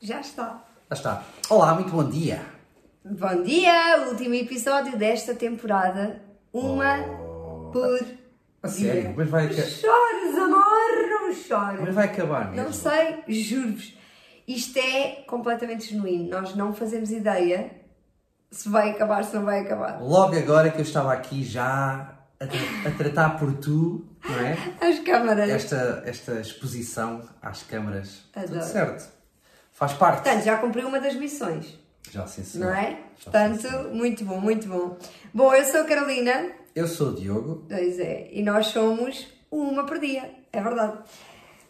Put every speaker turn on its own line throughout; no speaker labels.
Já está.
Já está. Olá, muito bom dia.
Bom dia! Último episódio desta temporada. Uma
Oh.
por
A
dia.
sério? Mas vai,
Não
aca-
chores, amor! Não chores!
mas vai acabar mesmo?
Não sei, juro-vos. Isto é completamente genuíno. Nós não fazemos ideia se vai acabar, se não vai acabar.
Logo agora que eu estava aqui já a, tra- a tratar por tu, não é?
As câmaras.
Esta, esta exposição às câmaras.
Adoro.
Tudo certo. Faz parte.
Portanto, já cumpriu uma das missões,
Já sim, senhor.
não é?
Já, sim,
Portanto,
senhor.
muito bom, muito bom. Bom, eu sou a Carolina.
Eu sou o Diogo.
Pois é, e nós somos uma por dia, é verdade.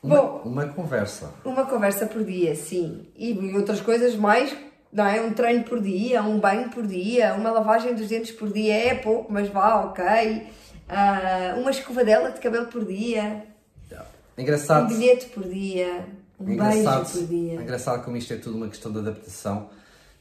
Uma,
Bom,
uma conversa.
uma conversa por dia, sim. E outras coisas mais, não é? Um treino por dia, um banho por dia, uma lavagem dos dentes por dia, é pouco, mas vá, ok. Ah, uma escovadela de cabelo por dia, um
Engraçado.
bilhete por dia, um beijo
Engraçado,
por dia.
engraçado como isto é tudo uma questão de adaptação.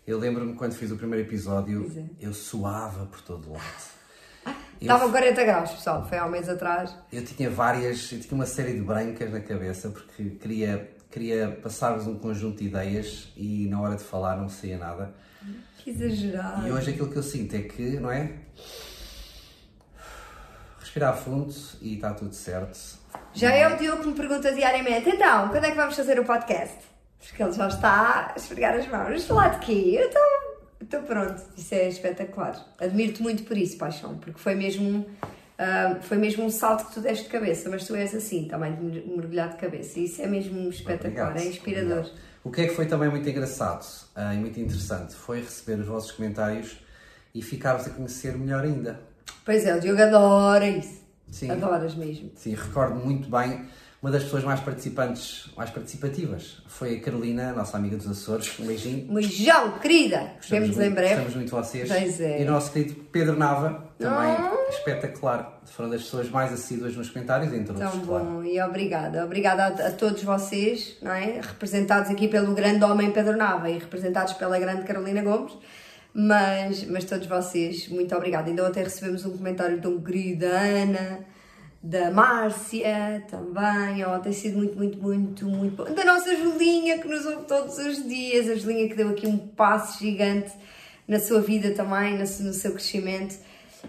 Eu lembro-me quando fiz o primeiro episódio,
é.
eu suava por todo lado. Eu,
Estava a 40 graus, pessoal, foi há um mês atrás.
eu tinha várias, eu tinha uma série de brancas na cabeça porque queria, queria passar-vos um conjunto de ideias e na hora de falar não saía nada.
Que exagerado.
E hoje aquilo que eu sinto é que, não é? Respirar fundo e está tudo certo.
Já é o Diogo que me pergunta diariamente, então, quando é que vamos fazer o podcast? Porque ele já está a esfregar as mãos. Falar de quê? Eu estou, estou pronto. Isso é espetacular. Admiro-te muito por isso, paixão, porque foi mesmo, ah, foi mesmo um salto que tu deste de cabeça, mas tu és assim, também de mer- mergulhar de cabeça. E isso é mesmo espetacular,
Obrigado,
é inspirador.
obrigado. O que é que foi também muito engraçado ah, e muito interessante foi receber os vossos comentários e ficar-vos a conhecer melhor ainda.
Pois é, o Diogo adora isso.
Sim.
Adoras mesmo.
Sim, recordo muito bem. Uma das pessoas mais participantes, mais participativas, foi a Carolina, nossa amiga dos Açores. Um beijinho.
Beijão, querida! Vemos
muito,
em breve.
Gostamos muito de vocês.
Pois é.
E o nosso querido Pedro Nava, também
Ah.
espetacular. Foram das pessoas mais assíduas nos comentários, entre
Tão
outros,
bom
claro.
e obrigada. Obrigada a, a todos vocês, não é? Representados aqui pelo grande homem Pedro Nava e representados pela grande Carolina Gomes. Mas, mas todos vocês, muito obrigada. Ainda ontem recebemos um comentário de um querido da Ana, da Márcia também. Oh, tem sido muito, muito, muito, muito bom. Da nossa Julinha, que nos ouve todos os dias. A Julinha que deu aqui um passo gigante na sua vida também, no, no seu crescimento.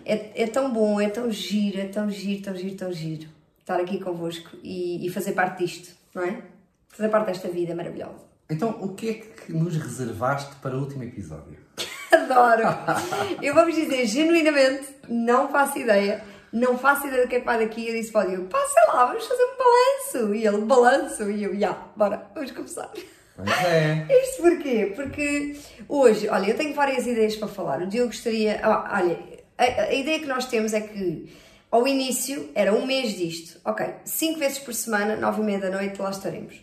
É, é tão bom, é tão giro, é tão giro, tão giro, tão giro estar aqui convosco e, e fazer parte disto, não é? Fazer parte desta vida maravilhosa.
Então, o que é que nos reservaste para o último episódio?
Adoro! Eu vou-vos dizer, genuinamente, não faço ideia. Não faço ideia do que é que vai daqui. Eu disse para o Diogo, pá, sei lá, vamos fazer um balanço. E ele, balanço. E eu, já, bora, vamos começar.
Pois é.
Isto porquê? Porque hoje, olha, eu tenho várias ideias para falar. O Diogo gostaria. ah, olha, a, a ideia que nós temos é que ao início era um mês disto. Ok, cinco vezes por semana, nove e meia da noite, lá estaremos.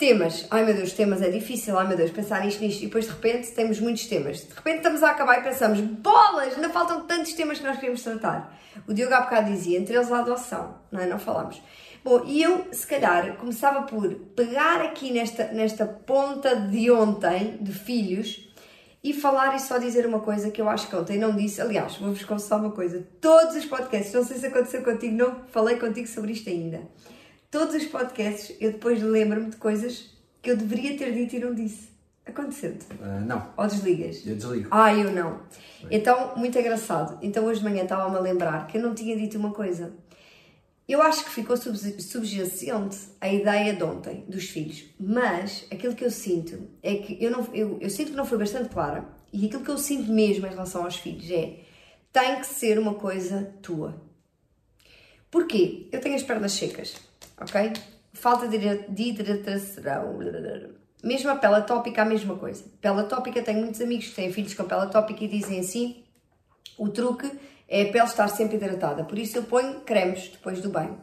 Temas, ai meu Deus, temas é difícil, ai meu Deus, pensar nisto, nisto, e depois de repente temos muitos temas. De repente estamos a acabar e pensamos, bolas, ainda faltam tantos temas que nós queremos tratar. O Diogo há bocado dizia, entre eles a adoção, não é? Não falamos. Bom, e eu, se calhar, começava por pegar aqui nesta, nesta ponta de ontem, de filhos, e falar e só dizer uma coisa que eu acho que ontem não disse. Aliás, vou-vos confessar uma coisa: todos os podcasts, não sei se aconteceu contigo, não falei contigo sobre isto ainda. Todos os podcasts, eu depois lembro-me de coisas que eu deveria ter dito e não disse. Aconteceu-te?
Ah, não,
Ou desligas?
eu desligo.
Ah, eu não. Então, muito engraçado. Então, hoje de manhã estava-me a lembrar que eu não tinha dito uma coisa. Eu acho que ficou sub- subjacente a ideia de ontem, dos filhos. Mas aquilo que eu sinto é que eu, não, eu, eu sinto que não foi bastante clara. E aquilo que eu sinto mesmo em relação aos filhos é tem que ser uma coisa tua. Porquê? Eu tenho as pernas secas, ok? Falta de hidra- de hidratação. Mesmo a pele atópica, a mesma coisa. Pele atópica, tenho muitos amigos que têm filhos com pele atópica e dizem assim: o truque é a pele estar sempre hidratada. Por isso eu ponho cremes depois do banho.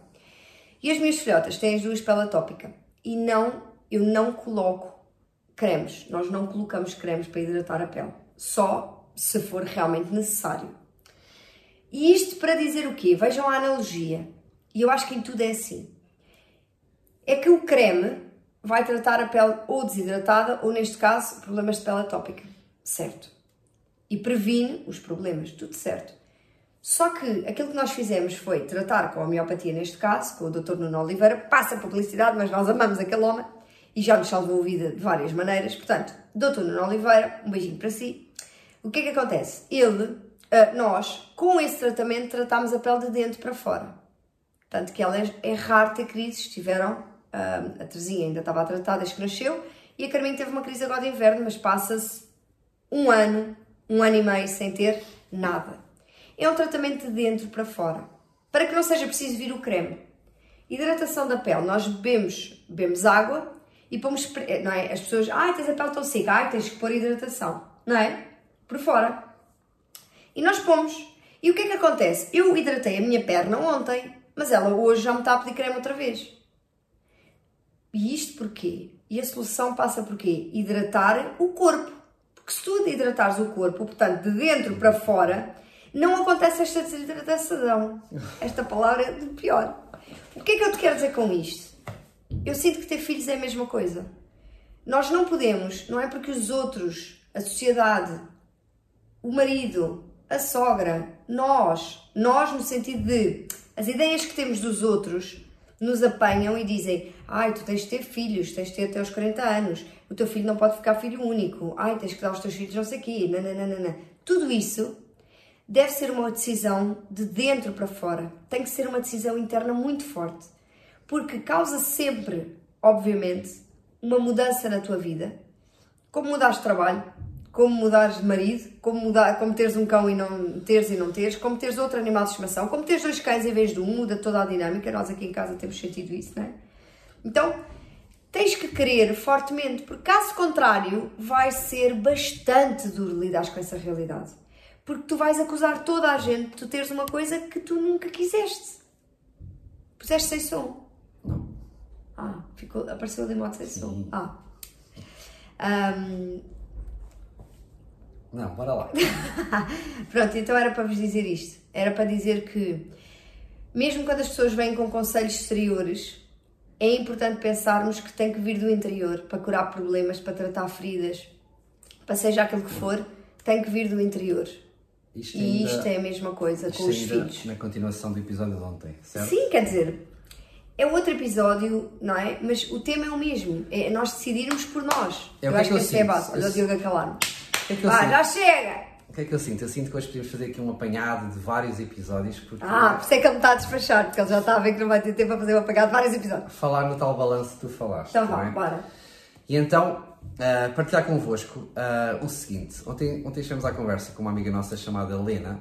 E as minhas filhotas têm as duas pele atópica. E não, eu não coloco cremes. Nós não colocamos cremes para hidratar a pele. Só se for realmente necessário. E isto para dizer o quê? Vejam a analogia. E eu acho que em tudo é assim. É que o creme vai tratar a pele ou desidratada ou, neste caso, problemas de pele atópica. Certo. E previne os problemas. Tudo certo. Só que aquilo que nós fizemos foi tratar com a homeopatia, neste caso, com o Dr. Nuno Oliveira, passa publicidade, mas nós amamos aquele homem, e já nos salvou a vida de várias maneiras. Portanto, Dr. Nuno Oliveira, um beijinho para si. O que é que acontece? Ele, ah, nós, com esse tratamento, tratámos a pele de dentro para fora. Tanto que ela é, é raro ter crises, tiveram, a Terezinha ainda estava a tratar desde que nasceu, e a Carminho teve uma crise agora de inverno, mas passa-se um ano, um ano e meio sem ter nada. É um tratamento de dentro para fora, para que não seja preciso vir o creme. Hidratação da pele, nós bebemos, bebemos água e pomos, não é? As pessoas, ai, tens a pele tão seca, ai, tens que pôr hidratação, não é? Por fora. E nós pomos. E o que é que acontece? Eu hidratei a minha perna ontem, mas ela hoje já me está a pedir creme outra vez. E isto porquê? E a solução passa por quê? Hidratar o corpo. Porque se tu hidratares o corpo, portanto, de dentro para fora, não acontece esta desidratação. Esta palavra é de pior. O que é que eu te quero dizer com isto? Eu sinto que ter filhos é a mesma coisa. Nós não podemos, não é porque os outros, a sociedade, o marido, a sogra, nós, nós no sentido de as ideias que temos dos outros nos apanham e dizem: Ai, tu tens de ter filhos, tens de ter até aos 40 anos, o teu filho não pode ficar filho único, ai, tens que dar aos teus filhos não sei o quê, nananana. Tudo isso deve ser uma decisão de dentro para fora. Tem que ser uma decisão interna muito forte. Porque causa sempre, obviamente, uma mudança na tua vida. Como mudares de trabalho, como mudares de marido, como, mudar, como teres um cão e não teres e não teres, como teres outro animal de estimação, como teres dois cães em vez de um, muda toda a dinâmica. Nós aqui em casa temos sentido isso, não é? Então, tens que querer fortemente, porque caso contrário, vai ser bastante duro lidar com essa realidade. Porque tu vais acusar toda a gente de tu teres uma coisa que tu nunca quiseste. Puseste sem som.
Não.
Ah, ficou, apareceu ali modo sem som. Ah. Ahm,
Não, bora lá.
Pronto, então era para vos dizer isto. Era para dizer que, mesmo quando as pessoas vêm com conselhos exteriores, é importante pensarmos que tem que vir do interior para curar problemas, para tratar feridas, para seja aquilo que for, tem que vir do interior.
Isto
E
ainda-
isto é a mesma coisa com os filhos.
Na continuação do episódio de ontem, certo?
Sim, quer dizer, é outro episódio, não é? Mas o tema é o mesmo. É nós decidirmos por nós.
É
eu
é
acho
que eu
que esse é a base. Olha o
Eu-
Diogo a calar-me.
Que é que sinto?
já chega!
O que é que eu sinto? Eu sinto que hoje podíamos fazer aqui um apanhado de vários episódios, porque
Ah, por isso é que ele me está a despachar, porque ele já está a ver que não vai ter tempo para fazer o apagado de vários episódios.
falar no tal balanço que tu falaste.
Então vá,
é?
bora.
E então, ah, partilhar convosco ah, o seguinte. Ontem, ontem estivemos à conversa com uma amiga nossa chamada Helena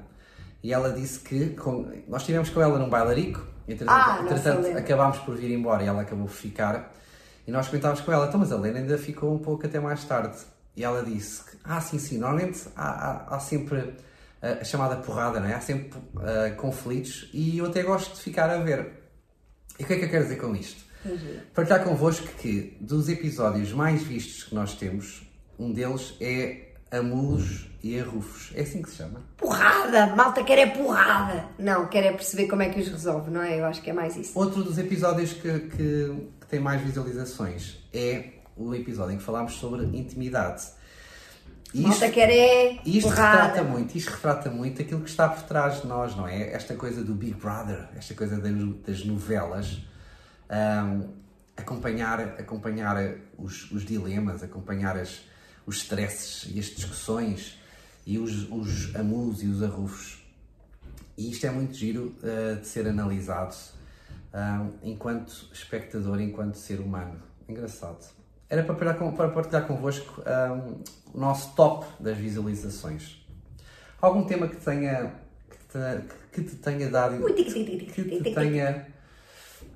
e ela disse que com- nós estivemos com ela num bailarico, entretanto,
Ah,
entretanto acabámos por vir embora e ela acabou por ficar. E nós comentávamos com ela, então, mas a Helena ainda ficou um pouco até mais tarde. E ela disse que, ah, sim, sim, normalmente há, há- há sempre ah, a chamada porrada, não é? Há sempre ah, conflitos e eu até gosto de ficar a ver. E o que é que eu quero dizer com isto? Partilhar convosco que dos episódios mais vistos que nós temos, um deles é Amulos e Arrufos. É assim que se chama?
Porrada! Malta quer é porrada! Não, quer é perceber como é que os resolve, não é? Eu acho que é mais isso.
Outro dos episódios que, que, que tem mais visualizações é o episódio em que falámos sobre intimidade. E
Malta quer é
isto
porrada.
retrata muito, isto retrata muito aquilo que está por trás de nós, não é? Esta coisa do Big Brother, esta coisa das, novelas, Ahm, acompanhar, acompanhar os, os dilemas, acompanhar as, os stresses e as discussões e os, os amus e os arrufos. E isto é muito giro ah, de ser analisado ahm, enquanto espectador, enquanto ser humano. Engraçado. Era para partilhar, com, para partilhar convosco ahm, o nosso top das visualizações. Algum tema que tenha que te, que te tenha dado que te tenha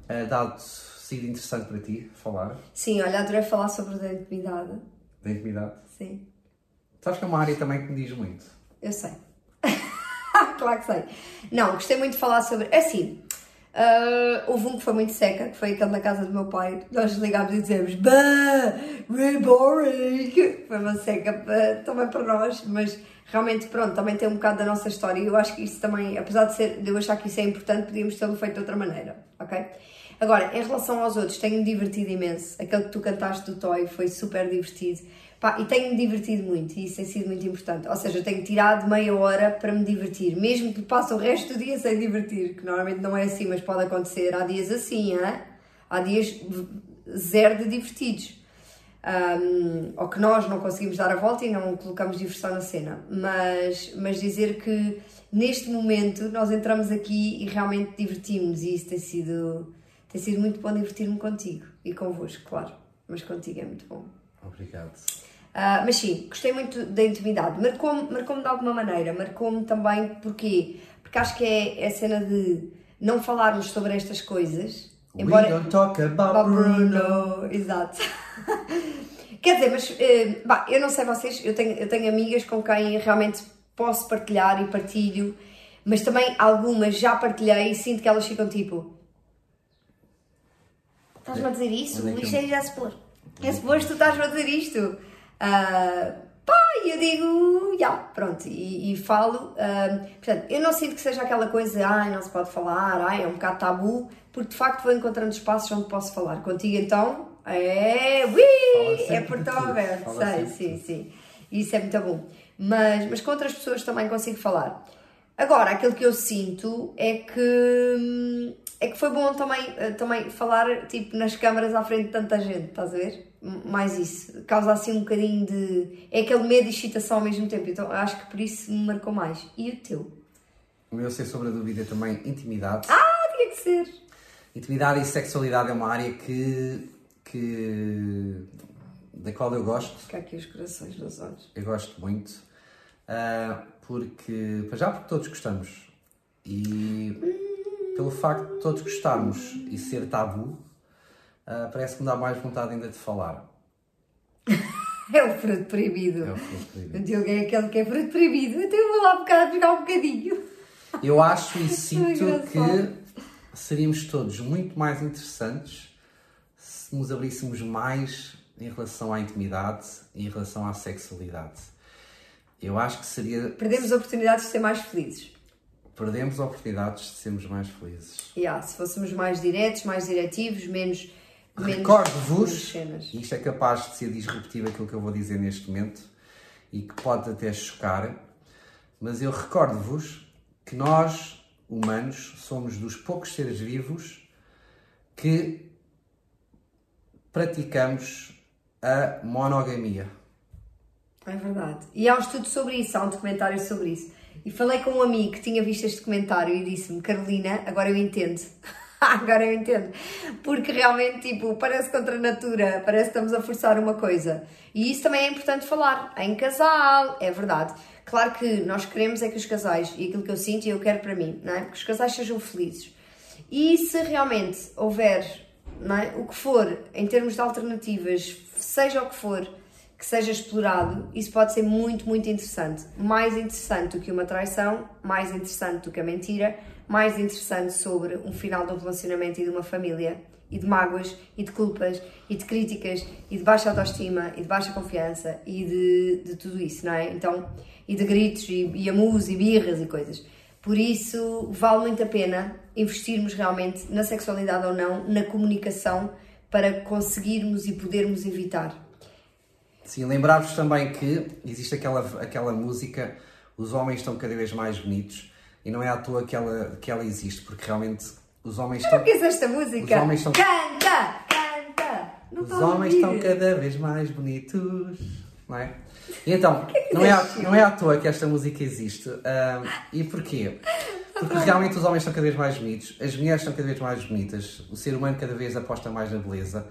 ah, dado sido interessante para ti falar
Sim, olha, adorei falar sobre a intimidade.
da intimidade.
Sim,
Sabes que é uma área também que me diz muito.
eu sei. claro que sei. Não, gostei muito de falar sobre. Assim, ah, houve um que foi muito seca, que foi aquele na casa do meu pai. Nós ligámos e dizemos: Bah, boring. Foi uma seca para- também para nós, mas realmente, pronto, também tem um bocado da nossa história. E eu acho que isso também, apesar de, ser, de eu achar que isso é importante, podíamos tê-lo feito de outra maneira, ok? Agora, em relação aos outros, tenho-me divertido imenso. Aquele que tu cantaste do Toy foi super divertido. Pá, e tenho-me divertido muito, e isso tem sido muito importante. Ou seja, tenho tirado meia hora para me divertir, mesmo que passe o resto do dia sem divertir, que normalmente não é assim, mas pode acontecer. Há dias assim, hã? há dias zero de divertidos. um, ou que nós não conseguimos dar a volta e não colocamos diversão na cena. Mas, mas dizer que neste momento nós entramos aqui e realmente divertimos e isso tem sido, tem sido muito bom divertir-me contigo e convosco, claro. Mas contigo é muito bom.
Obrigado.
Uh, mas sim, gostei muito da intimidade. Marcou-me marcou de alguma maneira. Marcou-me também porquê? Porque acho que é, é a cena de não falarmos sobre estas coisas.
Embora... We don't talk about, Bruno.
Exato. Quer dizer, mas uh, bah, eu não sei vocês, eu tenho, eu tenho amigas com quem realmente posso partilhar e partilho, mas também algumas já partilhei e sinto que elas ficam tipo. Estás-me a dizer isso? É isto é já se pôr. É suposto tu estás a dizer isto. Uh, pá, e eu digo, já, pronto, e, e falo. Uh, portanto, eu não sinto que seja aquela coisa, ai, não se pode falar, ai, é um bocado tabu, porque de facto vou encontrando espaços onde posso falar. Contigo então, é, ui, é portão aberto, sei, sim, sim. Isso é muito bom. Mas, mas com outras pessoas também consigo falar. Agora, aquilo que eu sinto é que é que foi bom também, eh, também falar tipo nas câmaras à frente de tanta gente, estás a ver? Mais isso, causa assim um bocadinho de. É aquele medo e excitação ao mesmo tempo, então acho que por isso me marcou mais. E o teu?
O meu, sem sombra de dúvida, também intimidade.
Ah, tinha que ser!
Intimidade e sexualidade é uma área que. que da qual eu gosto.
Fica aqui os corações nos olhos.
Eu gosto muito. Uh, porque, já porque todos gostamos e pelo facto de todos gostarmos e ser tabu, uh, parece que me dá mais vontade ainda de falar.
é o fruto proibido.
É o fruto proibido.
O Diogo é aquele que é fruto proibido. Então eu vou lá bocado, jogar um bocadinho.
Eu acho e sinto que seríamos todos muito mais interessantes se nos abríssemos mais em relação à intimidade e em relação à sexualidade. Eu acho que seria.
Perdemos oportunidades de ser mais felizes.
Perdemos oportunidades de sermos mais felizes.
Yeah, se fôssemos mais diretos, mais diretivos, menos.
Recordo-vos, e isto é capaz de ser disruptivo aquilo que eu vou dizer neste momento e que pode até chocar, mas eu recordo-vos que nós, humanos, somos dos poucos seres vivos que praticamos a monogamia.
É verdade. E há um estudo sobre isso, há um documentário sobre isso. E falei com um amigo que tinha visto este documentário e disse-me: Carolina, agora eu entendo. agora eu entendo. Porque realmente, tipo, parece contra a natura, parece que estamos a forçar uma coisa. E isso também é importante falar. Em casal, é verdade. Claro que nós queremos é que os casais, e aquilo que eu sinto e eu quero para mim, não é? Que os casais sejam felizes. E se realmente houver, é? O que for, em termos de alternativas, seja o que for, que seja explorado, isso pode ser muito, muito interessante. Mais interessante do que uma traição, mais interessante do que a mentira, mais interessante sobre um final de um relacionamento e de uma família, e de mágoas, e de culpas, e de críticas, e de baixa autoestima, e de baixa confiança, e de, de tudo isso, não é? Então, e de gritos, e, e amus, e birras, e coisas. Por isso, vale muito a pena investirmos realmente na sexualidade ou não, na comunicação, para conseguirmos e podermos evitar
Sim, lembrar-vos também que existe aquela, aquela música Os Homens Estão Cada Vez Mais Bonitos e não é à toa que ela, que ela existe, porque realmente os homens estão.
O que é esta música?
Os homens estão...
Canta! Canta!
Não os homens estão cada vez mais bonitos, não é? E então, é não, é à, não é à toa que esta música existe. Uh, e porquê? Porque realmente os homens estão cada vez mais bonitos, as mulheres estão cada vez mais bonitas, o ser humano cada vez aposta mais na beleza.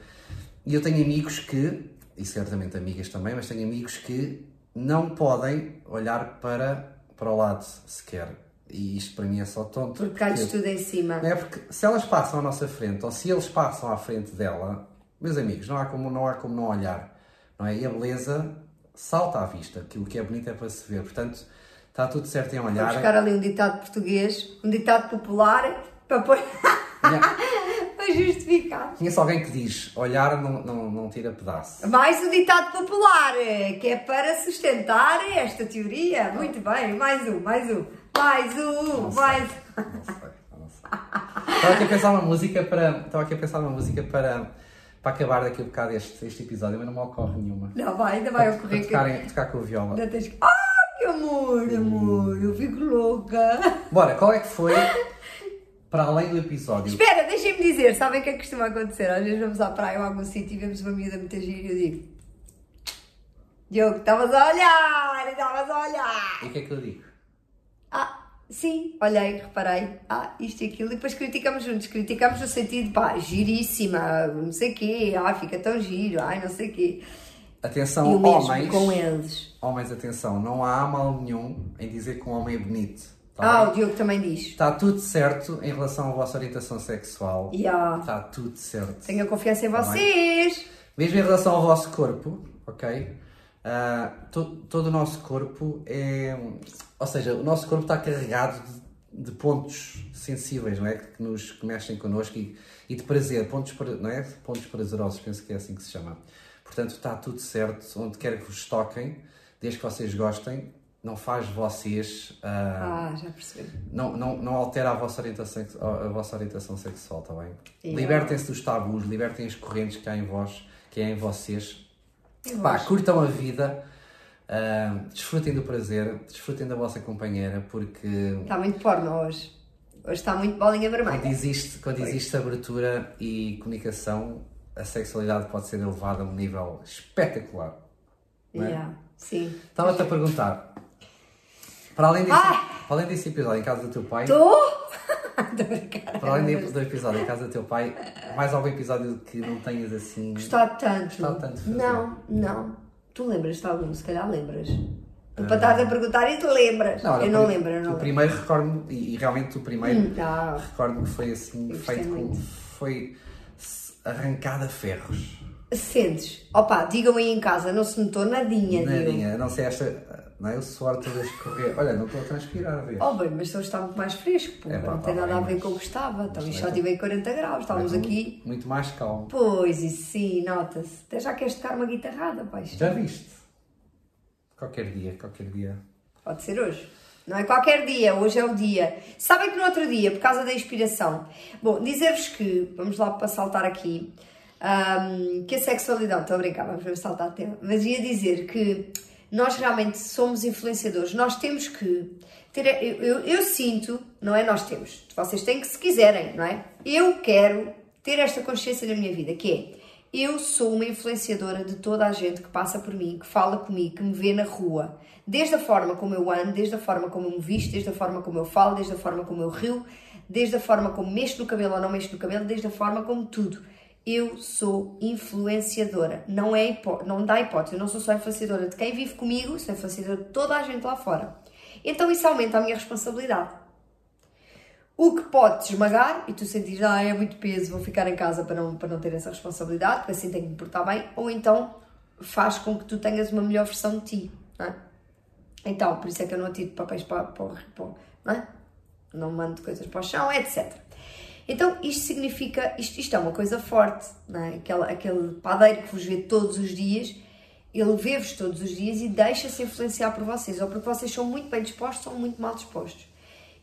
E eu tenho amigos que e certamente amigas também, mas tenho amigos que não podem olhar para, para o lado sequer. E isto para mim é só tonto.
Porque cai tudo em cima.
É porque se elas passam à nossa frente, ou se eles passam à frente dela, meus amigos, não há como não, há como não olhar. Não é? E a beleza salta à vista. Aquilo que é bonito é para se ver. Portanto, está tudo certo em olhar.
Vou buscar ali um ditado português, um ditado popular, para pôr. Para justificar.
Conheço alguém que diz: olhar não, não, não tira pedaço.
Mais um ditado popular, que é para sustentar esta teoria. Muito bem, mais um, mais um, mais um, não mais
sei, Não sei, não sei. Estava aqui a pensar uma música para. Estava aqui a pensar uma música para para acabar daqui a bocado este, este episódio, mas não me ocorre nenhuma.
Não, vai, ainda vai ocorrer.
Para tocar, que... tocar com o viola.
Ainda tens que. Ah, que amor, amor, eu fico louca.
Bora, qual é que foi para além do episódio.
Espera, deixem-me dizer, sabem o que é que costuma acontecer? Às vezes vamos à praia ou a algum sítio e vemos uma miúda muito gira e eu digo: Diogo, estavas a olhar, estavas a olhar.
E o que é que eu digo?
Ah, sim, olhei, reparei. Ah, isto e aquilo. E depois criticamos juntos. Criticamos no sentido, pá, giríssima, não sei o quê. Ah, fica tão giro, ai, não sei o quê.
Atenção, homens.
com eles.
Homens, atenção, não há mal nenhum em dizer que um homem é bonito. Tá
Ah,
bem?
o Diogo também diz.
Está tudo certo em relação à vossa orientação sexual.
Yeah.
Está tudo certo.
Tenho confiança em
Tá
vocês.
Mesmo em relação ao vosso corpo, ok? Ah, to- todo o nosso corpo é. Ou seja, o nosso corpo está carregado de, de pontos sensíveis, não é? Que, nos, que mexem connosco e, e de prazer, pontos, não é? Pontos prazerosos, penso que é assim que se chama. Portanto, está tudo certo, onde quer que vos toquem, desde que vocês gostem, não faz vocês. ah,
Ah, já percebi.
não, não, não altera a vossa orientação, a vossa orientação sexual, está bem?
Yeah.
Libertem-se dos tabus, libertem as correntes que há em vós, que há em vocês.
Eu
Pá, curtam a vida, ah, desfrutem do prazer, desfrutem da vossa companheira, porque
Está muito porno hoje. Hoje está muito bolinha
quando
vermelha.
existe, quando existe abertura e comunicação, a sexualidade pode ser elevada a um nível espetacular. é?
Yeah, Sim.
Estava-te a perguntar, para além, desse,
Ai!
para além desse episódio em casa do teu pai,
Estou?
Para além do do episódio em casa do teu pai, mais algum episódio que não tenhas assim.
Gostado tanto.
Gostado tanto fazer.
Não, não. Tu lembras-te de algum? Se calhar lembras. Tu para estar a perguntar e tu lembras.
olha,
eu não lembro, eu não
O primeiro recordo-me, e, e realmente o primeiro
Hum, Não.
recordo-me que foi assim, feito com. Foi arrancado a ferros.
Sentes? Opa, digam aí em casa, não se notou nadinha.
Nadinha, não sei, esta. Não é o suor todo a escorrer. Olha, não estou a transpirar, vês?
Oh bem, mas hoje está muito mais fresco, pô.
É pá,
não tem
tá
nada a ver com o que estava. Então isto já tive em 40 graus, estávamos
Muito-
aqui.
Muito mais calmo.
Pois, e sim, nota-se. Até já queres tocar uma guitarrada, pai.
Já viste? Qualquer dia, qualquer dia.
Pode ser hoje. Não é qualquer dia, hoje é o dia. Sabem que no outro dia, por causa da inspiração. Bom, dizer-vos que, vamos lá para saltar aqui, ahm, que a sexualidade, estou a brincar, vamos saltar a tema, mas ia dizer que nós realmente somos influenciadores, nós temos que ter, eu, eu, eu sinto, não é nós temos, vocês têm que se quiserem, não é? Eu quero ter esta consciência na minha vida, que é, eu sou uma influenciadora de toda a gente que passa por mim, que fala comigo, que me vê na rua. Desde a forma como eu ando, desde a forma como eu me visto, desde a forma como eu falo, desde a forma como eu rio, desde a forma como mexo no cabelo ou não mexo no cabelo, desde a forma como tudo. Eu sou influenciadora. Não, é hipó- não dá hipótese. Eu não sou só influenciadora de quem vive comigo, sou influenciadora de toda a gente lá fora. Então isso aumenta a minha responsabilidade. O que pode te esmagar e tu sentires, ah, é muito peso, vou ficar em casa para não, para não ter essa responsabilidade, porque assim tenho que me portar bem, ou então faz com que tu tenhas uma melhor versão de ti, não é? Então, por isso é que eu não atiro papéis para o- não é? Não mando coisas para o chão, etc. Então, isto significa, isto, isto é uma coisa forte, não é? Aquela, aquele padeiro que vos vê todos os dias, ele vê-vos todos os dias e deixa-se influenciar por vocês, ou porque vocês são muito bem dispostos ou muito mal dispostos.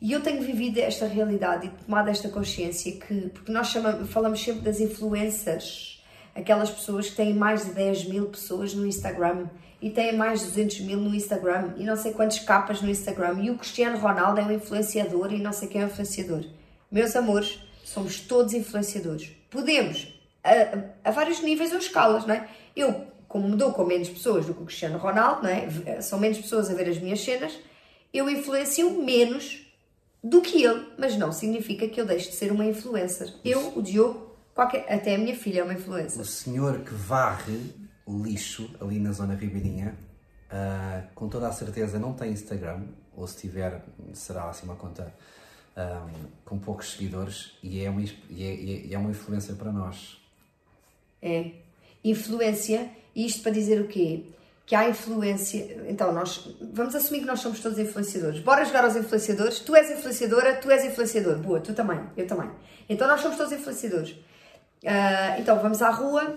E eu tenho vivido esta realidade e tomado esta consciência que, porque nós chamamos, falamos sempre das influencers, aquelas pessoas que têm mais de 10 mil pessoas no Instagram e têm mais de 200 mil no Instagram e não sei quantas capas no Instagram e o Cristiano Ronaldo é um influenciador e não sei quem é um influenciador. Meus amores, somos todos influenciadores. Podemos, a, a vários níveis ou escalas, não é? Eu, como me dou com menos pessoas do que o Cristiano Ronaldo, não é? São menos pessoas a ver as minhas cenas, eu influencio menos do que ele, mas não significa que eu deixe de ser uma influencer. Eu, o Diogo, qualquer, até a minha filha é uma influencer.
O senhor que varre o lixo ali na zona ribeirinha, ah, com toda a certeza não tem Instagram, ou se tiver, será assim uma conta ah, com poucos seguidores e é uma, e é, é- é uma influência para nós.
É. Influência, isto para dizer o quê? Que há influência. Então, nós vamos assumir que nós somos todos influenciadores. Bora jogar aos influenciadores. Tu és influenciadora, tu és influenciador. Boa, tu também, eu também. Então, nós somos todos influenciadores. Ah, então, vamos à rua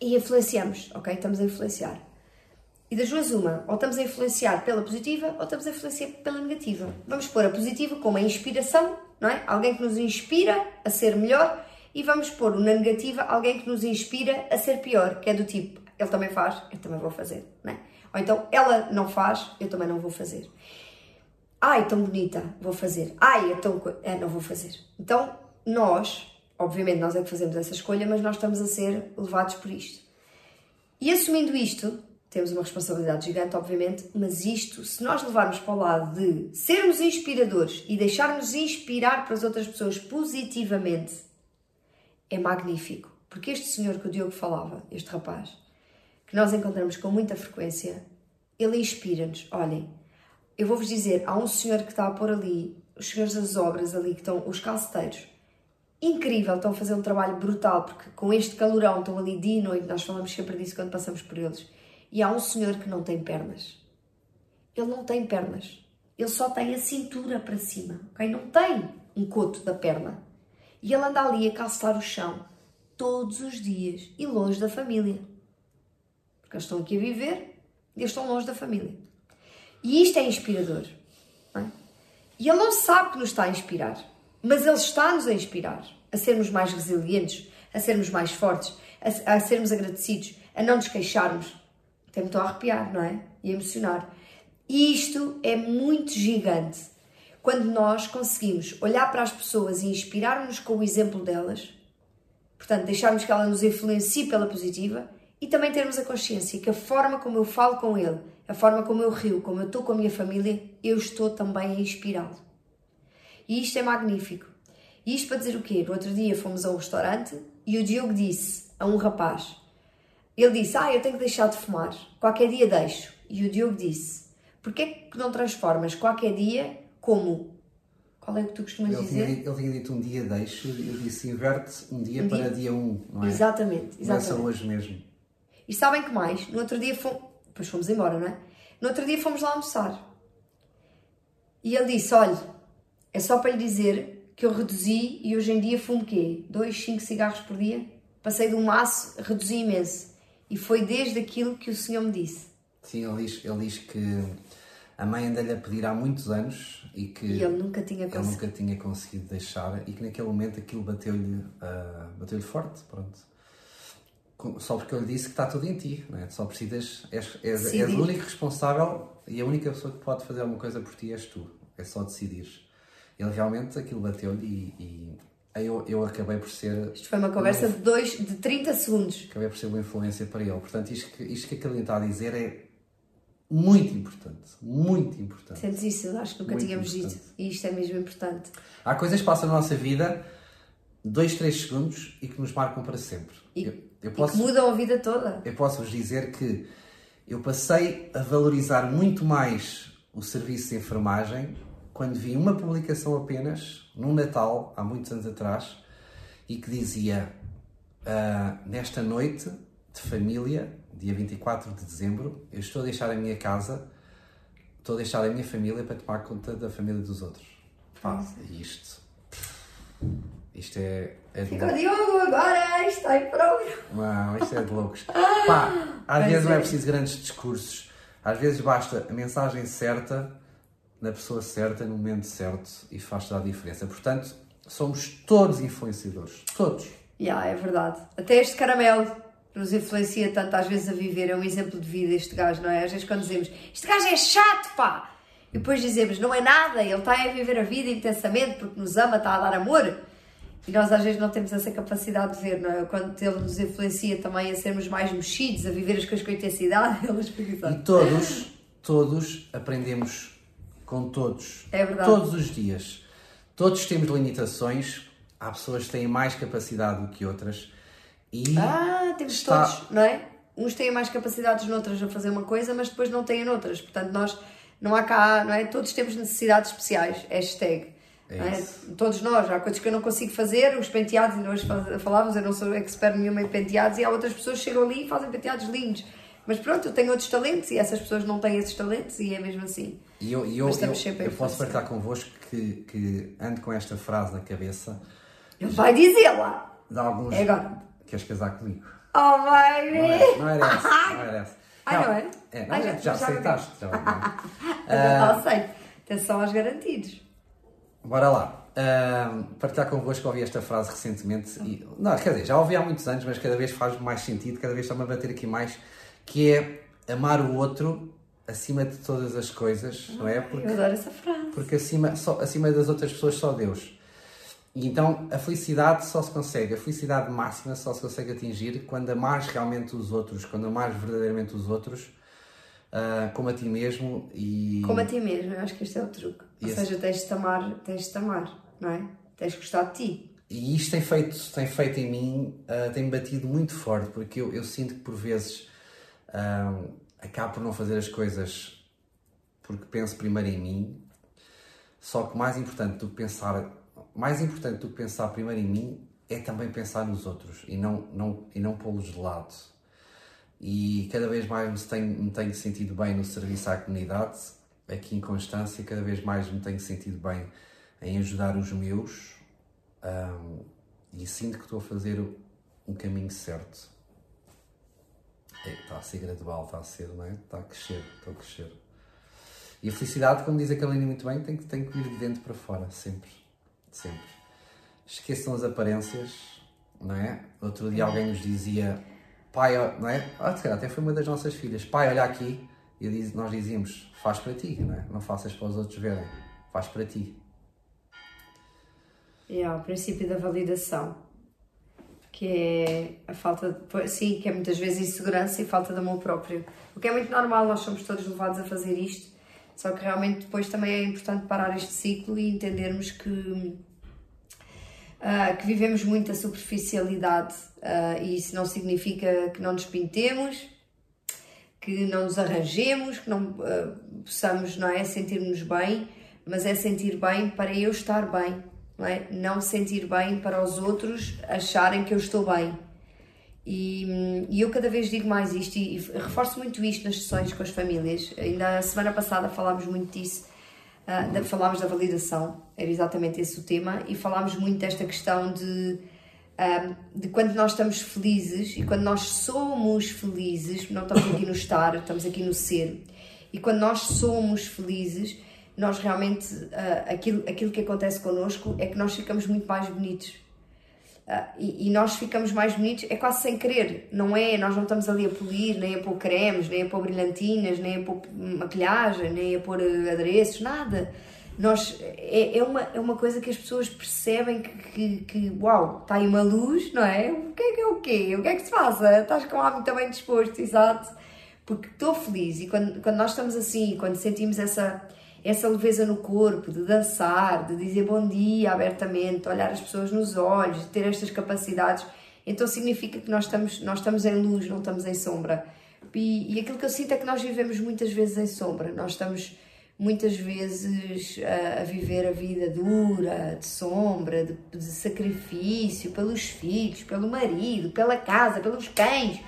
e influenciamos, ok? Estamos a influenciar. E das duas, uma, ou estamos a influenciar pela positiva ou estamos a influenciar pela negativa. Vamos pôr a positiva como a inspiração, não é? Alguém que nos inspira a ser melhor, e vamos pôr na negativa alguém que nos inspira a ser pior, que é do tipo, ele também faz, eu também vou fazer, não é? Ou então, ela não faz, eu também não vou fazer. Ai, tão bonita, vou fazer. Ai, é tão. É, não vou fazer. Então, nós, obviamente, nós é que fazemos essa escolha, mas nós estamos a ser levados por isto. E assumindo isto, temos uma responsabilidade gigante, obviamente, mas isto, se nós levarmos para o lado de sermos inspiradores e deixarmos inspirar para as outras pessoas positivamente, é magnífico. Porque este senhor que o Diogo falava, este rapaz, que nós encontramos com muita frequência, ele inspira-nos. Olhem, eu vou-vos dizer, há um senhor que está a pôr ali, os senhores das obras ali, que estão, os calceteiros, incrível, estão a fazer um trabalho brutal, porque com este calorão estão ali dia e noite, nós falamos sempre disso quando passamos por eles. E há um senhor que não tem pernas. Ele não tem pernas. Ele só tem a cintura para cima, ok? Não tem um coto da perna. E ele anda ali a calçar o chão todos os dias e longe da família. Porque eles estão aqui a viver e eles estão longe da família. E isto é inspirador. É? E ele não sabe que nos está a inspirar, mas ele está-nos a inspirar a sermos mais resilientes, a sermos mais fortes, a, a sermos agradecidos, a não nos queixarmos. Até me estou a arrepiar, não é? E emocionar. E isto é muito gigante. Quando nós conseguimos olhar para as pessoas e inspirar-nos com o exemplo delas, portanto, deixarmos que ela nos influencie pela positiva e também termos a consciência que a forma como eu falo com ele, a forma como eu rio, como eu estou com a minha família, eu estou também a inspirá-lo. E isto é magnífico. E isto para dizer o quê? No outro dia fomos a um restaurante e o Diogo disse a um rapaz: ele disse, ah, eu tenho que deixar de fumar, qualquer dia deixo. E o Diogo disse, porquê que não transformas qualquer dia como qual é o que tu costumas
ele
dizer?
Tinha, ele tinha dito um dia deixo, eu disse inverte um dia um para dia, dia um, não é?
Exatamente, exatamente.
Começa hoje mesmo.
E sabem que mais? No outro dia fomos, depois fomos embora, não é? No outro dia fomos lá almoçar. E ele disse, olha, é só para lhe dizer que eu reduzi e hoje em dia fumo quê? Dois, cinco cigarros por dia? Passei de um maço, reduzi imenso. E foi desde aquilo que o Senhor me disse.
Sim, ele diz, ele diz que a mãe anda-lhe a pedir há muitos anos e que
e ele nunca tinha,
ele nunca tinha conseguido deixar e que naquele momento aquilo bateu-lhe uh, bateu forte, pronto. Só porque eu lhe disse que está tudo em ti, não é? só precisas, és, és, és o único responsável e a única pessoa que pode fazer alguma coisa por ti és tu, é só decidir. Ele realmente aquilo bateu-lhe e, e eu, eu acabei por ser.
Isto foi uma conversa de, dois, de 30 segundos.
Acabei por ser uma influência para ele. Portanto, isto que, isto que aquele está a dizer é muito importante. Muito importante.
Sentes isso? Eu acho que nunca muito tínhamos importante. dito. E isto é mesmo importante.
Há coisas que passam na nossa vida, dois, três segundos e que nos marcam para sempre.
E, eu, eu posso, e que mudam a vida toda.
Eu posso vos dizer que eu passei a valorizar muito mais o serviço de enfermagem quando vi uma publicação apenas, num Natal, há muitos anos atrás, e que dizia: uh, Nesta noite de família, dia 24 de dezembro, eu estou a deixar a minha casa, estou a deixar a minha família para tomar conta da família dos outros. Pá, isto. Isto é. é
de Ficou Diogo agora, está em prova.
Não, isto é de loucos. Pá, às vezes não é preciso grandes discursos. Às vezes basta a mensagem certa, na pessoa certa, no momento certo e faz toda a diferença. Portanto, somos todos influenciadores. Todos.
Já, yeah, é verdade. Até este caramelo nos influencia tanto às vezes a viver, é um exemplo de vida este gajo, não é? Às vezes quando dizemos, este gajo é chato, pá! E depois dizemos, não é nada, ele está a viver a vida intensamente porque nos ama, está a dar amor. E nós às vezes não temos essa capacidade de ver, não é? Quando ele nos influencia também a sermos mais mexidos, a viver as coisas com intensidade, ele explica
E todos, todos aprendemos com todos.
É verdade.
Todos os dias. Todos temos limitações, há pessoas que têm mais capacidade do que outras
e ah, temos está... todos, não é? Uns têm mais capacidades noutras a fazer uma coisa, mas depois não têm noutras. Portanto, nós não há cá, não é? Todos temos necessidades especiais. Hashtag. É é? Todos nós, há coisas que eu não consigo fazer, os penteados, e nós falávamos, eu não sou expert nenhuma em penteados, e há outras pessoas que chegam ali e fazem penteados lindos. Mas pronto, eu tenho outros talentos e essas pessoas não têm esses talentos e é mesmo assim.
E eu, eu, eu, eu posso partilhar convosco que, que ando com esta frase na cabeça.
Ele vai dizê-la!
De alguns,
é agora.
Queres casar comigo?
Oh, baby!
Não era, não era essa. Não era essa.
Ai, não, não era?
É, não, Ai, já, já, aceitaste. Já,
já uh, aceito. Atenção aos garantidos.
Bora lá. Uh, partilhar convosco, ouvi esta frase recentemente. E, não, quer dizer, já ouvi há muitos anos, mas cada vez faz mais sentido, cada vez está-me a bater aqui mais, que é amar o outro acima de todas as coisas, não é?
Porque, eu adoro essa frase.
Porque acima, só, acima das outras pessoas só Deus. e então a felicidade só se consegue, a felicidade máxima só se consegue atingir quando amares realmente os outros, quando amares verdadeiramente os outros, uh, como a ti mesmo e.
Como a ti mesmo, eu acho que este é o truque. Ou seja, tens de amar, tens de amar, não é? Tens de gostar de ti.
E isto tem feito, tem feito em mim, uh, tem batido muito forte, porque eu, eu sinto que por vezes uh, acabo por não fazer as coisas porque penso primeiro em mim, só que mais importante do que pensar, mais importante do que pensar primeiro em mim é também pensar nos outros e não, não, e não pô-los de lado. E cada vez mais me tenho, me tenho sentido bem no serviço à comunidade, aqui em Constância, cada vez mais me tenho sentido bem em ajudar os meus um, e sinto que estou a fazer um caminho certo. É, está a ser gradual, está a ser, não é? Está a crescer, estou a crescer. E a felicidade, como diz a Kalina muito bem, tem que, tem que vir de dentro para fora, sempre. Sempre. Esqueçam as aparências, não é? Outro dia alguém nos dizia, pai, não é? Ah, até foi uma das nossas filhas, pai, olha aqui. E nós dizíamos, faz para ti, não é? Não faças para os outros verem, faz para ti.
É, o princípio da validação, que é a falta, de, sim, que é muitas vezes insegurança e falta de amor próprio. O que é muito normal, nós somos todos levados a fazer isto, só que realmente depois também é importante parar este ciclo e entendermos que, uh, que vivemos muita superficialidade uh, e isso não significa que não nos pintemos, que não nos arranjemos, que não uh, possamos não é, sentir-nos bem, mas é sentir bem para eu estar bem não, é? não sentir bem para os outros acharem que eu estou bem. E, e, eu cada vez digo mais isto e, e, reforço muito isto nas sessões com as famílias. Ainda a semana passada falámos muito disso, uh, da, falámos da validação, era exatamente esse o tema, e falámos muito desta questão de, uh, de quando nós estamos felizes e quando nós somos felizes, não estamos aqui no estar, estamos aqui no ser, e quando nós somos felizes, nós realmente, uh, aquilo, aquilo que acontece connosco é que nós ficamos muito mais bonitos. Uh, e, e, nós ficamos mais bonitos, é quase sem querer, não é? Nós não estamos ali a polir, nem a pôr cremes, nem a pôr brilhantinas, nem a pôr maquilhagem, nem a pôr uh, adereços, nada. Nós, é, é, uma, é uma coisa que as pessoas percebem que, que, que, uau, está aí uma luz, não é? O que é que é o quê? O que é que se passa? Estás com o ânimo também disposto, exato. Porque estou feliz e quando, quando nós estamos assim, quando sentimos essa essa leveza no corpo, de dançar, de dizer bom dia abertamente, olhar as pessoas nos olhos, de ter estas capacidades, então significa que nós estamos, nós estamos em luz, não estamos em sombra. E, e aquilo que eu sinto é que nós vivemos muitas vezes em sombra, nós estamos muitas vezes a, a viver a vida dura, de sombra, de, de sacrifício pelos filhos, pelo marido, pela casa, pelos cães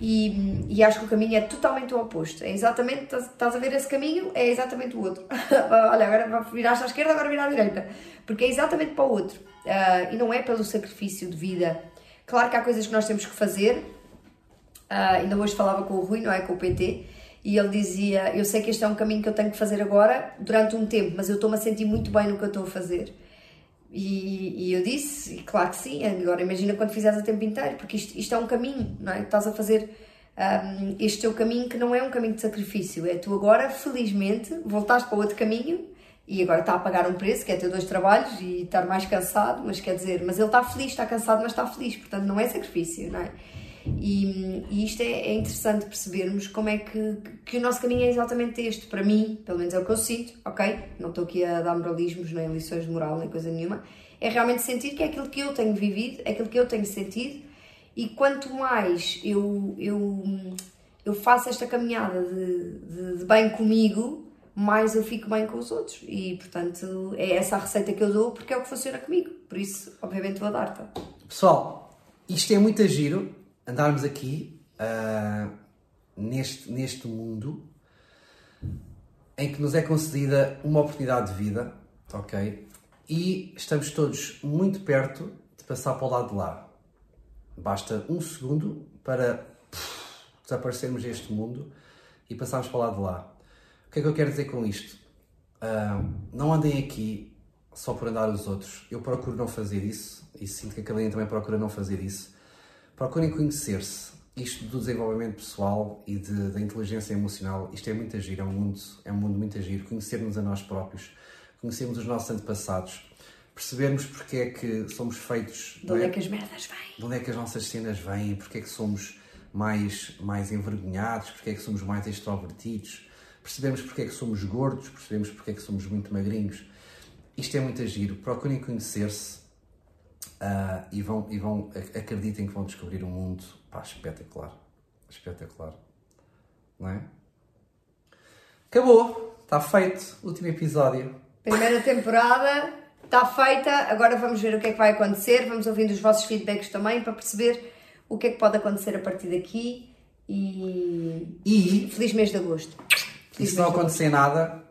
e, e, acho que o caminho é totalmente o oposto. É exatamente, estás a ver esse caminho, é exatamente o outro. Olha, agora viraste à esquerda, agora virar à direita. Porque é exatamente para o outro. Uh, e não é pelo sacrifício de vida. Claro que há coisas que nós temos que fazer. Uh, ainda hoje falava com o Rui, não é? Com o PT. E ele dizia: Eu sei que este é um caminho que eu tenho que fazer agora, durante um tempo, mas eu estou-me a sentir muito bem no que eu estou a fazer. E, e, eu disse, e claro que sim, agora imagina quando fizeres o tempo inteiro, porque isto, isto é um caminho, não é? Estás a fazer um, este teu caminho que não é um caminho de sacrifício, é tu agora, felizmente, voltaste para outro caminho e agora está a pagar um preço, que é ter dois trabalhos e estar mais cansado, mas quer dizer, mas ele está feliz, está cansado, mas está feliz, portanto não é sacrifício, não é? E, e isto é, é, interessante percebermos como é que, que o nosso caminho é exatamente este. Para mim, pelo menos é o que eu sinto, ok? Não estou aqui a dar moralismos, nem lições de moral, nem coisa nenhuma. É realmente sentir que é aquilo que eu tenho vivido, é aquilo que eu tenho sentido. E quanto mais eu, eu, eu faço esta caminhada de, de, de bem comigo, mais eu fico bem com os outros. E, portanto, é essa a receita que eu dou porque é o que funciona comigo. Por isso, obviamente, vou dar-te.
Pessoal, isto é muito giro andarmos aqui uh, neste, neste mundo em que nos é concedida uma oportunidade de vida, ok? E estamos todos muito perto de passar para o lado de lá. Basta um segundo para pff, desaparecermos deste mundo e passarmos para o lado de lá. O que é que eu quero dizer com isto? Uh, não andem aqui só por andar os outros. Eu procuro não fazer isso e sinto que a Carolina também procura não fazer isso procurem conhecer-se. Isto do desenvolvimento pessoal e de, da inteligência emocional, isto é muito agir, é um mundo, é um mundo muito agir. Conhecermos a nós próprios, conhecermos os nossos antepassados, percebermos porque é que somos feitos.
De onde é que as merdas vêm?
De onde é que as nossas cenas vêm? Porque é que somos mais, mais envergonhados? Porque é que somos mais extrovertidos? Percebemos porque é que somos gordos? Percebemos porque é que somos muito magrinhos? Isto é muito giro. Procurem conhecer-se uh, e, vão, e vão, acreditem que vão descobrir um mundo pá, espetacular. Espetacular. Não é? Acabou. Está feito. Último episódio.
Primeira temporada está feita. Agora vamos ver o que é que vai acontecer. Vamos ouvindo os vossos feedbacks também para perceber o que é que pode acontecer a partir daqui. E.
E.
Feliz mês de agosto.
Feliz e se não acontecer nada,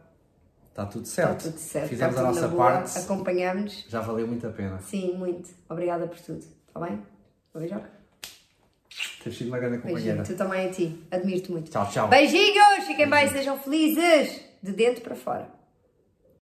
está tudo certo.
Está tudo certo.
Fizemos
está
a nossa parte.
Acompanhamos.
Já valeu muito a pena.
Sim, muito. Obrigada por tudo. Está bem? Um beijo.
Tens sido uma grande companheira.
Beijinho. Tu também a ti. Admiro-te muito.
Tchau, tchau.
Beijinhos! Fiquem bem, sejam felizes. De dentro para fora.